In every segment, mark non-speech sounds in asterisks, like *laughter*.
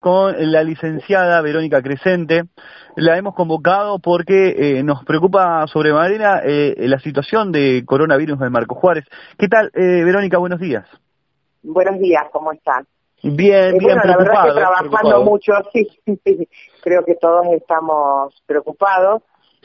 con la licenciada Verónica Crescente. La hemos convocado porque eh, nos preocupa sobremanera eh, la situación de coronavirus en Marco Juárez. ¿Qué tal, eh, Verónica? Buenos días. Buenos días, ¿cómo están? Bien, bien, bueno, la verdad que trabajando mucho, *laughs* sí, sí, creo que todos estamos preocupados,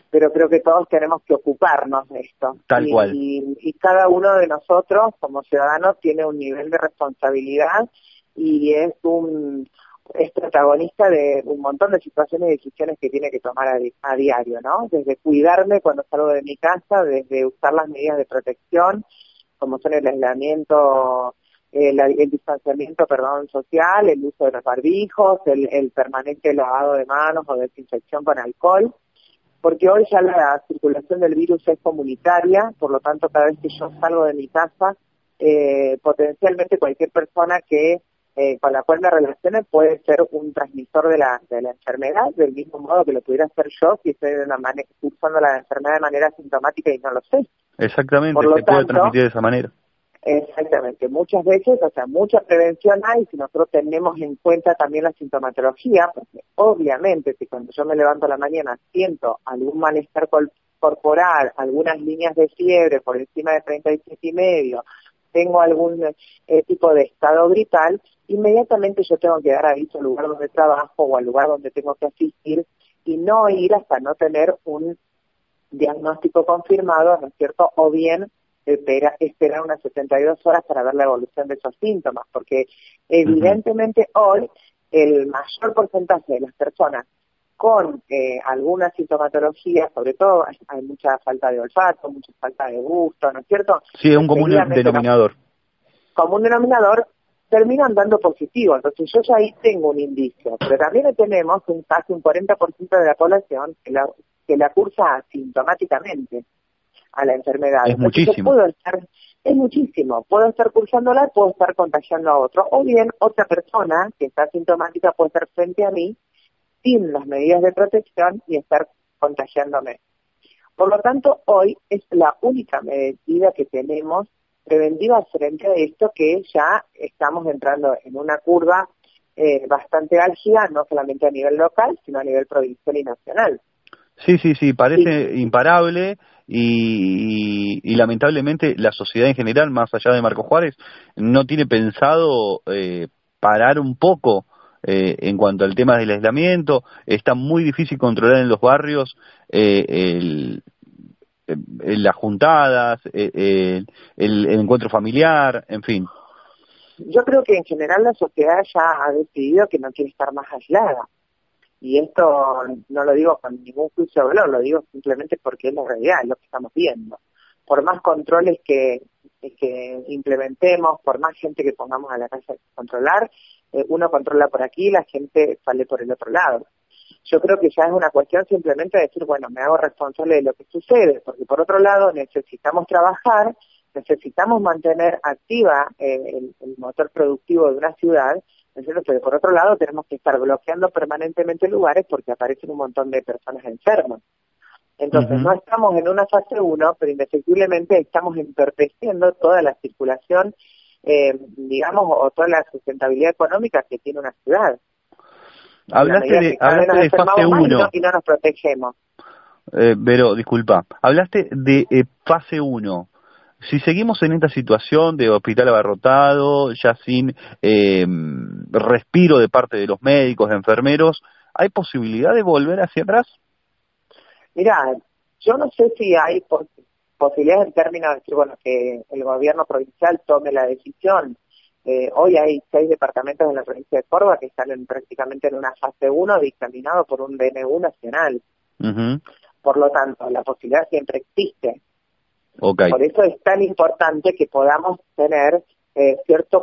pero creo que todos tenemos que ocuparnos de esto. Tal cual. y cada uno de nosotros, como ciudadanos, tiene un nivel de responsabilidad y es un es protagonista de un montón de situaciones y decisiones que tiene que tomar a, diario, ¿no? Desde cuidarme cuando salgo de mi casa, desde usar las medidas de protección, como son el aislamiento, el, distanciamiento, perdón, social, el uso de los barbijos, el, el permanente lavado de manos o desinfección con alcohol, porque hoy ya la circulación del virus es comunitaria, por lo tanto, cada vez que yo salgo de mi casa, eh, potencialmente cualquier persona que eh, con la cual me relacione puede ser un transmisor de la, de la enfermedad, del mismo modo que lo pudiera hacer yo si estoy de una manera, usando la enfermedad de manera sintomática y no lo sé. Exactamente, se puede transmitir de esa manera. Exactamente, muchas veces, o sea, mucha prevención hay si nosotros tenemos en cuenta también la sintomatología, porque obviamente si cuando yo me levanto a la mañana siento algún malestar corporal, algunas líneas de fiebre por encima de 37 y medio, tengo algún eh, tipo de estado grital, inmediatamente yo tengo que dar aviso al lugar donde trabajo o al lugar donde tengo que asistir y no ir hasta no tener un diagnóstico confirmado, ¿no es cierto? O bien esperar, esperar unas 72 horas para ver la evolución de esos síntomas, porque evidentemente hoy el mayor porcentaje de las personas con eh, alguna sintomatología, sobre todo hay, mucha falta de olfato, mucha falta de gusto, ¿no es cierto? Sí, es un común denominador. Común denominador terminan dando positivo, entonces yo ya ahí tengo un indicio, pero también tenemos un casi un 40% de la población que la, que la cursa asintomáticamente a la enfermedad. Es muchísimo. Puedo estar, es muchísimo. Puedo estar cursándola, puedo estar contagiando a otro. O bien otra persona que está asintomática puede estar frente a mí sin las medidas de protección y estar contagiándome. Por lo tanto, hoy es la única medida que tenemos preventiva frente a esto que ya estamos entrando en una curva eh, bastante álgida, no solamente a nivel local, sino a nivel provincial y nacional. Sí, sí, sí, parece imparable y, y, lamentablemente la sociedad en general, más allá de Marco Juárez, no tiene pensado eh, parar un poco eh, en cuanto al tema del aislamiento, está muy difícil controlar en los barrios eh, el, las juntadas, el, el, encuentro familiar, en fin. Yo creo que en general la sociedad ya ha decidido que no quiere estar más aislada. Y esto no lo digo con ningún juicio de valor, lo digo simplemente porque es la realidad, es lo que estamos viendo. Por más controles que, que implementemos, por más gente que pongamos a la calle a controlar, eh, uno controla por aquí y la gente sale por el otro lado. Yo creo que ya es una cuestión simplemente de decir, bueno, me hago responsable de lo que sucede, porque por otro lado necesitamos trabajar, necesitamos mantener activa eh, el, motor productivo de una ciudad, pero por otro lado tenemos que estar bloqueando permanentemente lugares porque aparecen un montón de personas enfermas. Entonces, no estamos en una fase 1, pero indefectiblemente estamos entorpeciendo toda la circulación eh, digamos, o toda la sustentabilidad económica que tiene una ciudad. Hablaste de, hablaste de fase 1. Y, no, nos protegemos. Eh, pero, disculpa, hablaste de eh, fase 1. Si seguimos en esta situación de hospital abarrotado, ya sin eh, respiro de parte de los médicos, de enfermeros, ¿hay posibilidad de volver hacia atrás? Mira, yo no sé si hay, posibilidades en términos de decir, bueno, que el gobierno provincial tome la decisión. Eh, hoy hay seis departamentos en la provincia de Córdoba que están prácticamente en una fase 1 dictaminado por un DNU nacional. Por lo tanto, la posibilidad siempre existe. Por eso es tan importante que podamos tener eh, cierta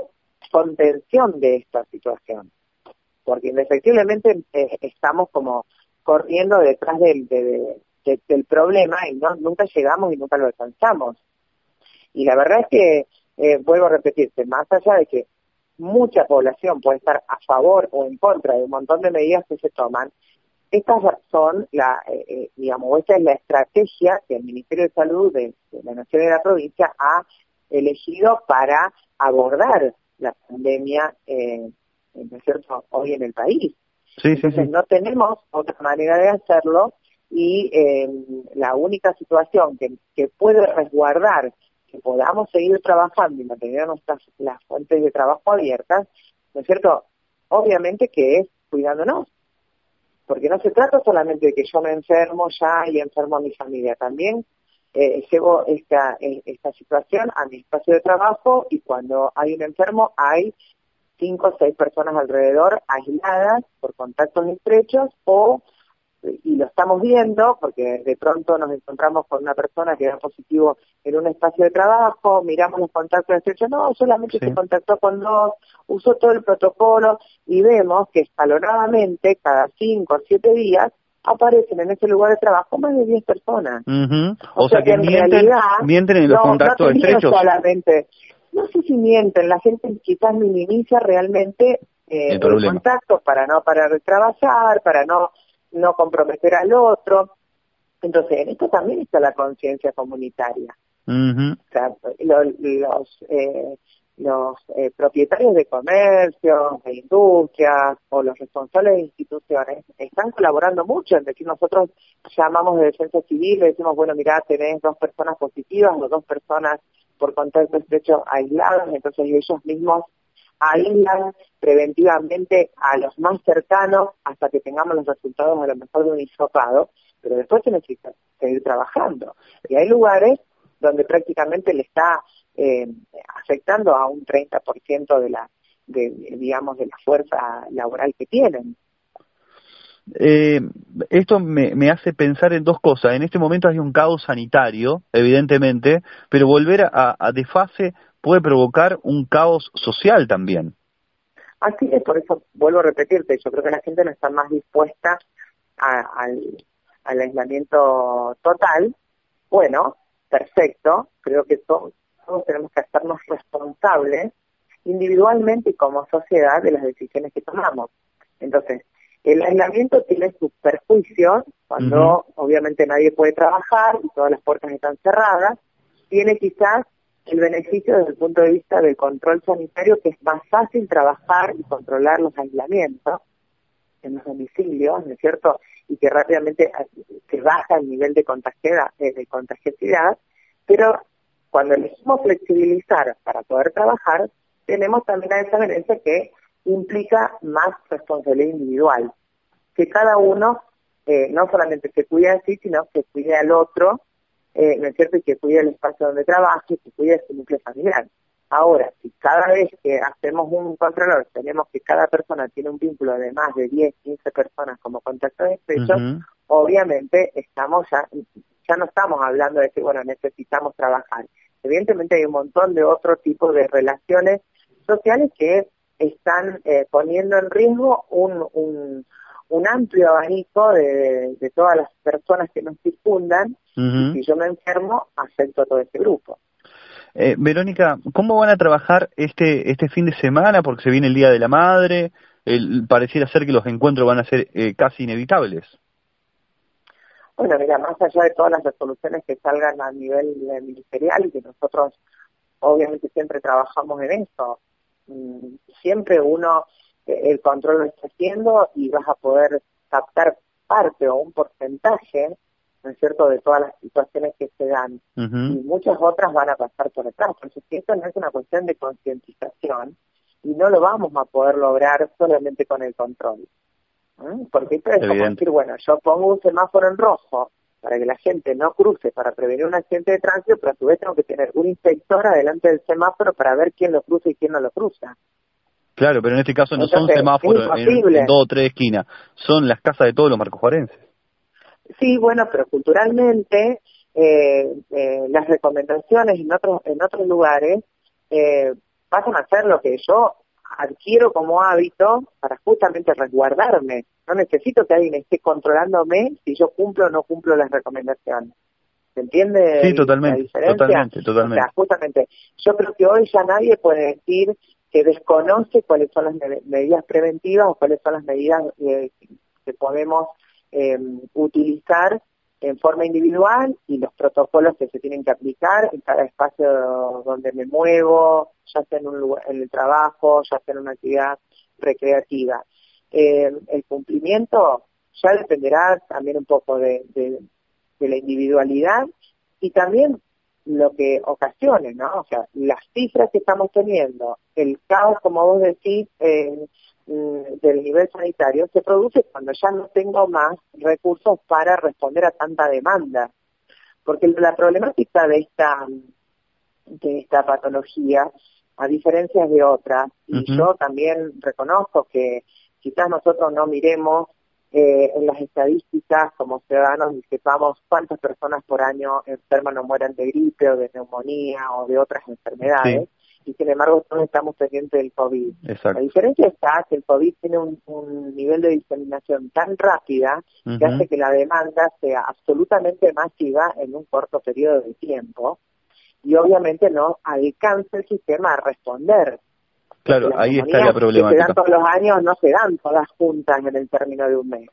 contención de esta situación. Porque indefectiblemente eh, estamos como corriendo detrás del, de, del problema y no, nunca llegamos y nunca lo alcanzamos. Y la verdad es que, eh, vuelvo a repetirte, más allá de que mucha población puede estar a favor o en contra de un montón de medidas que se toman, estas son la, eh, eh, digamos, esta es la estrategia que el Ministerio de Salud de, la Nación y de la provincia ha elegido para abordar la pandemia ¿no es cierto?, hoy en el país. Sí, Entonces no tenemos otra manera de hacerlo y eh, la única situación que, que puede resguardar que podamos seguir trabajando y mantener nuestras las fuentes de trabajo abiertas, ¿no es cierto? Obviamente que es cuidándonos, porque no se trata solamente de que yo me enfermo ya y enfermo a mi familia, también eh, llevo esta, eh, esta situación a mi espacio de trabajo y cuando hay un enfermo hay cinco o seis personas alrededor aisladas por contactos estrechos o y lo estamos viendo porque de pronto nos encontramos con una persona que da positivo en un espacio de trabajo, miramos los contactos estrechos, no, solamente se contactó con dos, usó todo el protocolo y vemos que escalonadamente cada cinco o siete días aparecen en ese lugar de trabajo más de diez personas. o, sea, que, mienten, mienten en los contactos estrechos. Solamente, no sé si mienten, la gente quizás minimiza realmente eh, los contactos para no parar de trabajar, para no no comprometer al otro. Entonces, en esto también está la conciencia comunitaria. O sea, los eh, los eh, propietarios de comercio, de industrias o los responsables de instituciones están colaborando mucho en decir nosotros llamamos de defensa civil y decimos bueno mira tenés dos personas positivas o dos personas por contacto estrecho aisladas entonces ellos mismos aíslan preventivamente a los más cercanos hasta que tengamos los resultados a lo mejor de un hisopado, pero después se necesita seguir trabajando. Y hay lugares donde prácticamente le está eh, afectando a un 30% de la, de, digamos, de la fuerza laboral que tienen. Eh, esto me, me, hace pensar en dos cosas. En este momento hay un caos sanitario, evidentemente, pero volver a, a de fase puede provocar un caos social también. Así es, por eso vuelvo a repetirte, yo creo que la gente no está más dispuesta al, aislamiento total. Bueno, perfecto, creo que todos, todos tenemos que hacernos responsables individualmente y como sociedad de las decisiones que tomamos. Entonces, el aislamiento tiene sus perjuicios cuando obviamente nadie puede trabajar y todas las puertas están cerradas. Tiene quizás el beneficio desde el punto de vista del control sanitario, que es más fácil trabajar y controlar los aislamientos en los domicilios, ¿no es cierto? Y que rápidamente se baja el nivel de eh, de contagiosidad, pero cuando elegimos flexibilizar para poder trabajar, tenemos también a esa violencia que implica más responsabilidad individual, que cada uno eh, no solamente se cuide a sí, sino que cuide al otro eh, ¿no es cierto? Y que cuide el espacio donde trabaje, que cuide su núcleo familiar. Ahora, si cada vez que hacemos un controlador tenemos que cada persona tiene un vínculo de más de 10, 15 personas como contacto de estrecho, obviamente estamos ya, ya no estamos hablando de que, bueno, necesitamos trabajar. Evidentemente hay un montón de otro tipo de relaciones sociales que están eh, poniendo en riesgo un, un, un amplio abanico de, de, todas las personas que nos circundan y si yo me enfermo, afecto a todo ese grupo. Eh, Verónica, ¿cómo van a trabajar este este fin de semana? Porque se viene el Día de la Madre, el, pareciera ser que los encuentros van a ser eh, casi inevitables. Bueno, mira, más allá de todas las resoluciones que salgan a nivel ministerial y que nosotros obviamente siempre trabajamos en eso, siempre uno el control lo está haciendo y vas a poder captar parte o un porcentaje, ¿no es cierto?, de todas las situaciones que se dan. Y muchas otras van a pasar por detrás. Entonces, esto no es una cuestión de concientización y no lo vamos a poder lograr solamente con el control. Porque esto es como decir, bueno, yo pongo un semáforo en rojo para que la gente no cruce, para prevenir un accidente de tránsito, pero a su vez tengo que tener un inspector adelante del semáforo para ver quién lo cruza y quién no lo cruza. Claro, pero en este caso no son semáforos en, dos o tres esquinas, son las casas de todos los marcojuarenses. Sí, bueno, pero culturalmente eh, eh, las recomendaciones en otros en otros lugares eh, pasan a ser lo que yo adquiero como hábito para justamente resguardarme. No necesito que alguien esté controlándome si yo cumplo o no cumplo las recomendaciones. ¿Se entiende? Sí, totalmente, totalmente, totalmente. O sea, justamente, yo creo que hoy ya nadie puede decir que desconoce cuáles son las medidas preventivas o cuáles son las medidas eh, que podemos eh, utilizar en forma individual y los protocolos que se tienen que aplicar en cada espacio donde me muevo, ya sea en, un lugar, en el trabajo, ya sea en una actividad recreativa. Eh, el cumplimiento ya dependerá también un poco de, de, la individualidad y también lo que ocasione, ¿no? O sea, las cifras que estamos teniendo, el caos, como vos decís, eh, del nivel sanitario, se produce cuando ya no tengo más recursos para responder a tanta demanda. Porque la problemática de esta, de esta patología, a diferencia de otras, y yo también reconozco que quizás nosotros no miremos eh, en las estadísticas como ciudadanos y sepamos cuántas personas por año enferman o mueren de gripe o de neumonía o de otras enfermedades. Y sin embargo, todos estamos pendientes del COVID. La diferencia está que el COVID tiene un, nivel de diseminación tan rápida que hace que la demanda sea absolutamente masiva en un corto periodo de tiempo y obviamente no alcanza el sistema a responder. Claro, ahí está la problemática. Que se dan todos los años no se dan todas juntas en el término de un mes.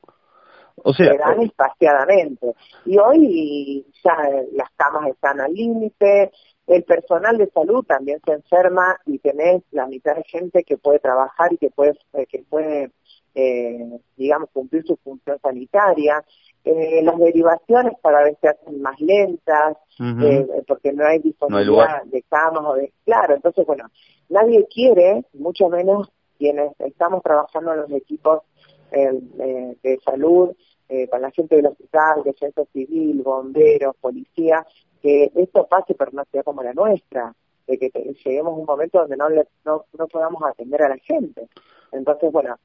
O sea, se dan espaciadamente. Y hoy ya las camas están al límite, el personal de salud también se enferma y tenés la mitad de gente que puede trabajar y que puede, eh, que puede eh, digamos, cumplir su función sanitaria. Eh, las derivaciones cada vez se hacen más lentas, eh, porque no hay disponibilidad de camas o de... Claro, entonces, bueno, nadie quiere, mucho menos quienes estamos trabajando en los equipos eh, de salud, con la gente del hospital, defensa civil, bomberos, policía, que esto pase pero no sea como la nuestra, de que lleguemos a un momento donde no, no, no podamos atender a la gente. Entonces, bueno,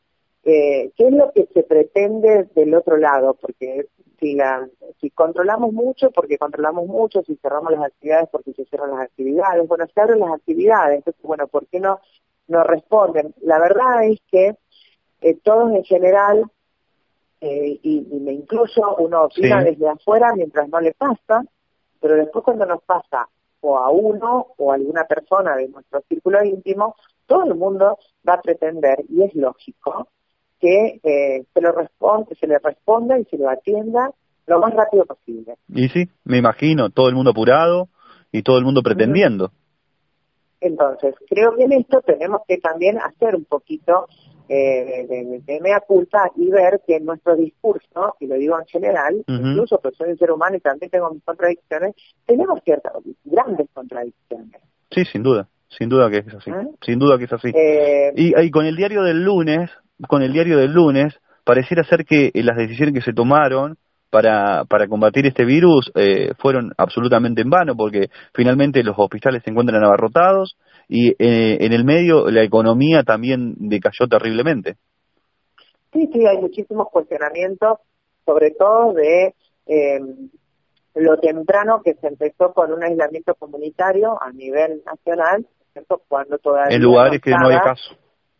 eh, ¿Qué es lo que se pretende del otro lado? Porque si, la, si controlamos mucho, porque controlamos mucho, si cerramos las actividades, porque se cierran las actividades, bueno, se abren las actividades, entonces, bueno, ¿por qué no, no responden? La verdad es que eh, todos en general, eh, y, me incluyo, uno opina desde afuera mientras no le pasa, pero después cuando nos pasa o a uno o a alguna persona de nuestro círculo íntimo, todo el mundo va a pretender, y es lógico, que eh, se, lo responde, se le responda y se lo atienda lo más rápido posible. Y sí, me imagino, todo el mundo apurado y todo el mundo pretendiendo. Entonces, creo que en esto tenemos que también hacer un poquito eh, de, mea culpa y ver que en nuestro discurso, y lo digo en general, incluso que soy un ser humano y también tengo mis contradicciones, tenemos ciertas grandes contradicciones. Sí, sin duda, sin duda que es así, ¿Eh? sin duda que es así. Eh, y, y, con el diario del lunes, con el diario del lunes, pareciera ser que eh, las decisiones que se tomaron para, para combatir este virus eh, fueron absolutamente en vano, porque finalmente los hospitales se encuentran abarrotados y eh, en el medio la economía también decayó terriblemente. Sí, sí, hay muchísimos cuestionamientos, sobre todo de lo temprano que se empezó con un aislamiento comunitario a nivel nacional, cuando todavía en lugares que no hay caso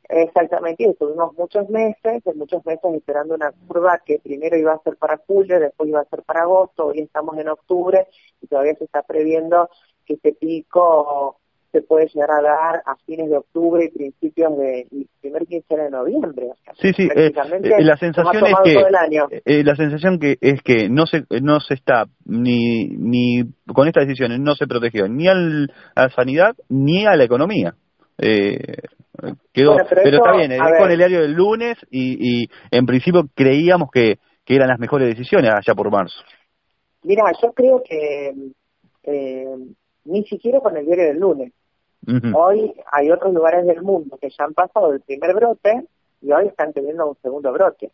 Exactamente, y estuvimos muchos meses, muchos meses esperando una curva que primero iba a ser para julio, después iba a ser para agosto, hoy estamos en octubre y todavía se está previendo que este pico se puede llegar a dar a fines de octubre y principios de y primer quincena de noviembre. sí, sí, eh, eh, la sensación es que eh, la sensación que es que no se no se está ni ni con estas decisiones no se protegió ni al, a la sanidad ni a la economía. Eh, quedó, pero, está bien, es con el diario del lunes y, y en principio creíamos que, que, eran las mejores decisiones allá por marzo. Mira, yo creo que eh, ni siquiera con el diario del lunes. Hoy hay otros lugares del mundo que ya han pasado el primer brote y hoy están teniendo un segundo brote.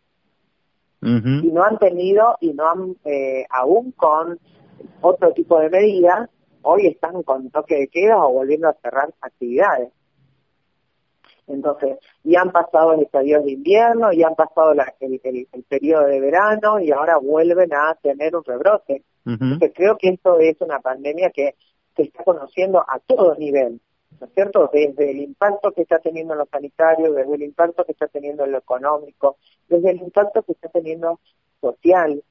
Y no han tenido, y no han, eh, aún con otro tipo de medidas, hoy están con toque de queda o volviendo a cerrar actividades. Entonces, ya han pasado el estadio de invierno, ya han pasado el, periodo de verano y ahora vuelven a tener un rebrote. Entonces, creo que esto es una pandemia que se está conociendo a todo nivel, ¿no es cierto? Desde el impacto que está teniendo en lo sanitario, desde el impacto que está teniendo en lo económico, desde el impacto que está teniendo social,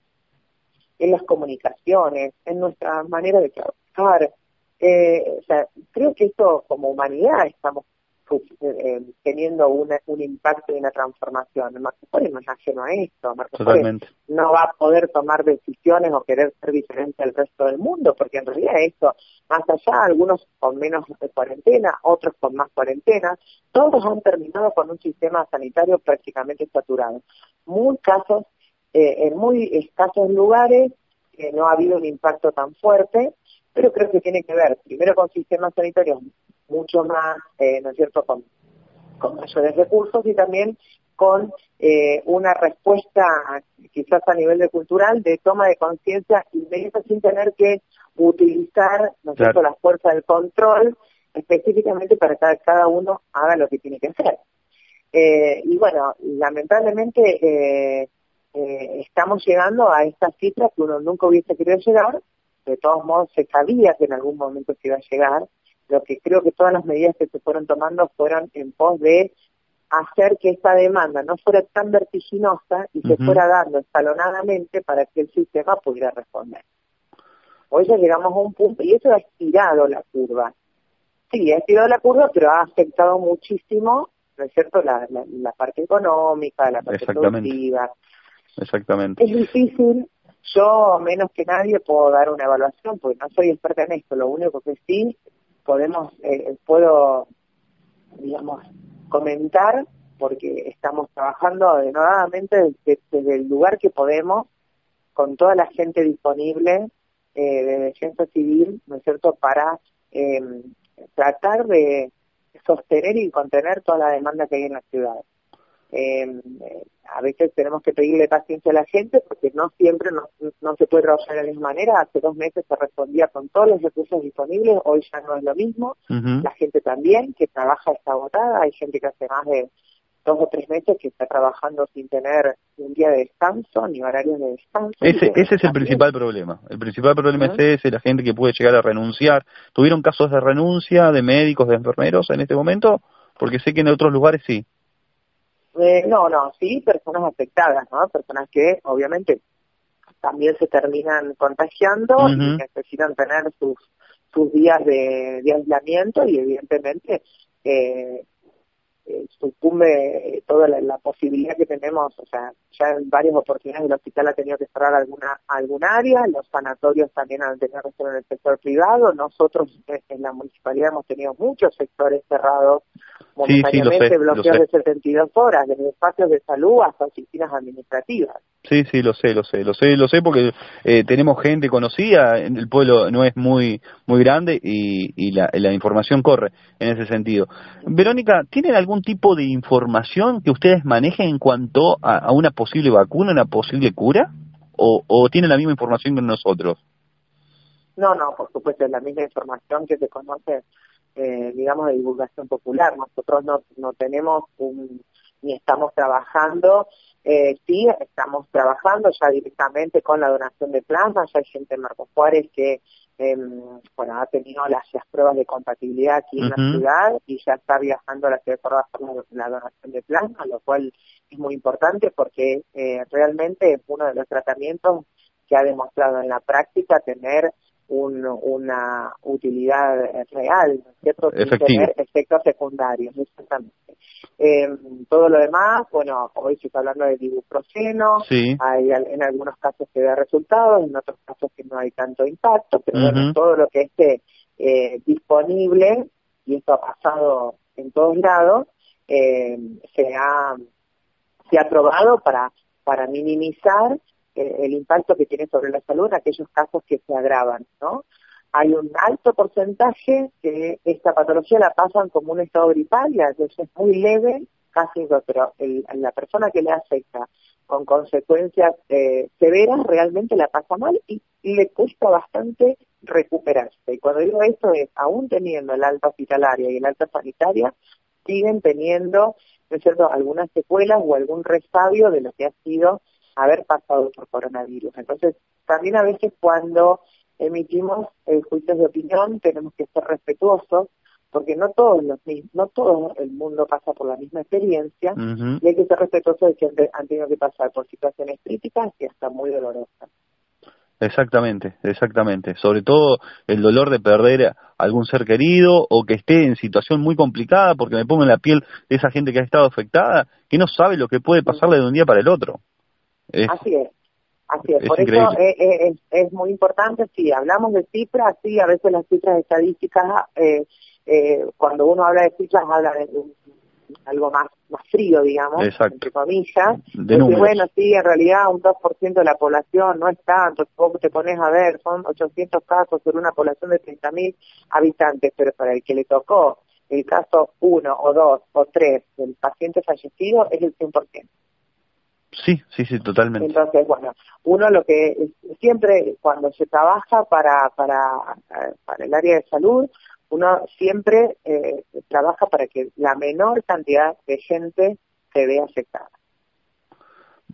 en las comunicaciones, en nuestra manera de trabajar. Eh, o sea, creo que esto como humanidad estamos eh, teniendo una, un impacto y una transformación. Marco no es ajeno a esto. Marco no va a poder tomar decisiones o querer ser diferente al resto del mundo, porque en realidad esto, más allá, algunos con menos de cuarentena, otros con más cuarentena, todos han terminado con un sistema sanitario prácticamente saturado. Muy casos, eh, en muy escasos lugares, que no ha habido un impacto tan fuerte, pero creo que tiene que ver primero con sistemas sanitarios mucho más, eh, ¿no es cierto?, con, con mayores recursos y también con eh, una respuesta quizás a nivel de cultural de toma de conciencia inmediata sin tener que utilizar ¿no es cierto? la fuerza del control específicamente para que cada uno haga lo que tiene que hacer. Eh, y bueno, lamentablemente eh, eh, estamos llegando a estas cifras que uno nunca hubiese querido llegar, de todos modos se sabía que en algún momento se iba a llegar, lo que creo que todas las medidas que se fueron tomando fueron en pos de hacer que esta demanda no fuera tan vertiginosa y se fuera dando escalonadamente para que el sistema pudiera responder. Hoy ya llegamos a un punto, y eso ha estirado la curva. Sí, ha estirado la curva, pero ha afectado muchísimo, ¿no es cierto?, la, la, parte económica, la parte productiva. Exactamente. Es difícil, yo menos que nadie puedo dar una evaluación, porque no soy experta en esto, lo único que sí podemos, eh, puedo, digamos, comentar, porque estamos trabajando denodadamente desde, el lugar que podemos, con toda la gente disponible eh, de defensa civil, ¿no es cierto?, para eh, tratar de sostener y contener toda la demanda que hay en la ciudad. Eh, a veces tenemos que pedirle paciencia a la gente porque no siempre no, no se puede trabajar de la misma manera. Hace dos meses se respondía con todos los recursos disponibles, hoy ya no es lo mismo. La gente también que trabaja está agotada, hay gente que hace más de dos o tres meses que está trabajando sin tener un día de descanso ni horarios de descanso. Ese, ese es el principal problema. El principal problema es ese, la gente que puede llegar a renunciar. ¿Tuvieron casos de renuncia de médicos, de enfermeros en este momento? Porque sé que en otros lugares sí. Eh, no, no, sí, personas afectadas, ¿no? Personas que obviamente también se terminan contagiando y necesitan tener sus sus días de, de aislamiento y evidentemente eh, eh, sucumbe toda la, posibilidad que tenemos, o sea, ya en varias oportunidades el hospital ha tenido que cerrar alguna algún área, los sanatorios también han tenido que cerrar en el sector privado, nosotros en la municipalidad hemos tenido muchos sectores cerrados momentáneamente, bloqueos de 72 horas, desde espacios de salud hasta oficinas administrativas. Sí, sí, lo sé, lo sé, lo sé, lo sé porque eh, tenemos gente conocida, el pueblo no es muy muy grande y, y la, la, información corre en ese sentido. Verónica, ¿tienen algún tipo de información que ustedes manejen en cuanto a, una posible vacuna, una posible cura? ¿O, ¿O tienen la misma información que nosotros? No, no, por supuesto, es la misma información que se conoce, eh, digamos, de divulgación popular. Nosotros no, no tenemos un, ni estamos trabajando eh, sí, estamos trabajando ya directamente con la donación de plasma, ya hay gente en Marcos Juárez que em, bueno, ha tenido las, pruebas de compatibilidad aquí en la ciudad y ya está viajando a la ciudad de Córdoba la, donación de plasma, lo cual es muy importante porque eh, realmente es uno de los tratamientos que ha demostrado en la práctica tener una utilidad real, ¿cierto? Sin tener efectos secundarios, exactamente. Eh, todo lo demás, bueno, hoy se está hablando de ibuprofeno, hay en algunos casos que da resultados, en otros casos que no hay tanto impacto, pero bueno, todo lo que esté eh, disponible, y esto ha pasado en todos lados, eh, se ha se ha probado para para minimizar el impacto que tiene sobre la salud en aquellos casos que se agravan, ¿no? Hay un alto porcentaje que esta patología la pasan como un estado gripal y a es muy leve, casi pero el, la persona que le afecta con consecuencias eh, severas realmente la pasa mal y, le cuesta bastante recuperarse. Y cuando digo esto es, aún teniendo el alta hospitalaria y el alta sanitaria, siguen teniendo, ¿no es cierto?, algunas secuelas o algún resabio de lo que ha sido haber pasado por coronavirus. Entonces, también a veces cuando emitimos eh, juicios de opinión tenemos que ser respetuosos porque no todos los no todo el mundo pasa por la misma experiencia y hay que ser respetuosos de que han tenido que pasar por situaciones críticas y hasta muy dolorosas. Exactamente, exactamente. Sobre todo el dolor de perder algún ser querido o que esté en situación muy complicada, porque me pongo en la piel de esa gente que ha estado afectada, que no sabe lo que puede pasarle de un día para el otro. Así es. Así es, por eso es, es, muy importante, si hablamos de cifras, sí, a veces las cifras estadísticas, eh, eh, cuando uno habla de cifras, habla de algo más más frío, digamos, entre comillas. De bueno, sí, en realidad un 2% de la población no es tanto, vos te pones a ver, son 800 casos sobre una población de 30.000 habitantes, pero para el que le tocó el caso 1 o 2 o 3 del paciente fallecido es el 100%. Sí, sí, sí, totalmente. Entonces, bueno, uno lo que siempre cuando se trabaja para, para, para el área de salud, uno siempre eh, trabaja para que la menor cantidad de gente se vea afectada.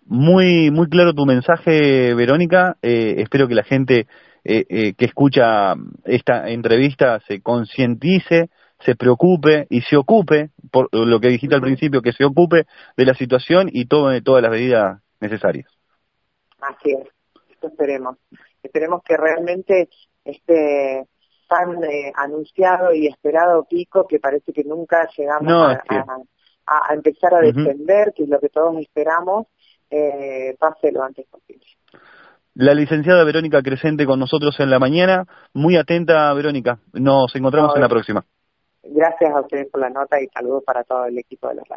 Muy, muy claro tu mensaje, Verónica. Eh, espero que la gente eh, que escucha esta entrevista se concientice, se preocupe y se ocupe, por lo que dijiste al principio, que se ocupe de la situación y tome todas las medidas necesarias. Así es, esto esperemos. Esperemos que realmente este tan eh, anunciado y esperado pico que parece que nunca llegamos a, empezar a defender, que es lo que todos esperamos, eh, pase lo antes posible. La licenciada Verónica Crescente con nosotros en la mañana. Muy atenta, Verónica. Nos encontramos en la próxima. Gracias a ustedes por la nota y saludos para todo el equipo de la radio.